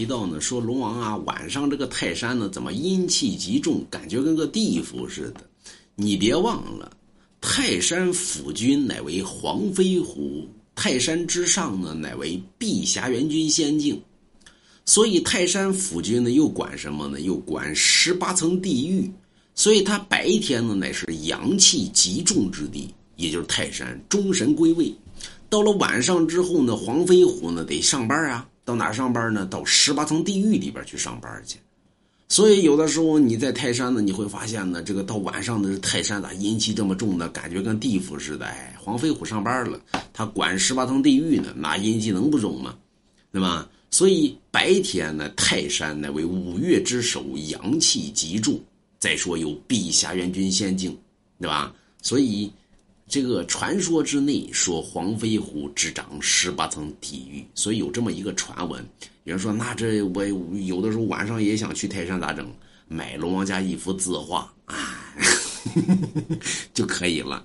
提到呢，说龙王啊，晚上这个泰山呢，怎么阴气极重，感觉跟个地府似的。你别忘了，泰山府君乃为黄飞虎，泰山之上呢，乃为碧霞元君仙境。所以泰山府君呢，又管什么呢？又管十八层地狱。所以他白天呢，乃是阳气极重之地，也就是泰山终神归位。到了晚上之后呢，黄飞虎呢得上班啊，到哪上班呢？到十八层地狱里边去上班去。所以有的时候你在泰山呢，你会发现呢，这个到晚上的泰山咋阴气这么重呢？感觉跟地府似的。哎，黄飞虎上班了，他管十八层地狱呢，那阴气能不重吗？对吧？所以白天呢，泰山乃为五岳之首，阳气极重。再说有碧霞元君仙境，对吧？所以。这个传说之内说黄飞虎执掌十八层地狱，所以有这么一个传闻。有人说，那这我有的时候晚上也想去泰山咋整？买龙王家一幅字画啊，就可以了。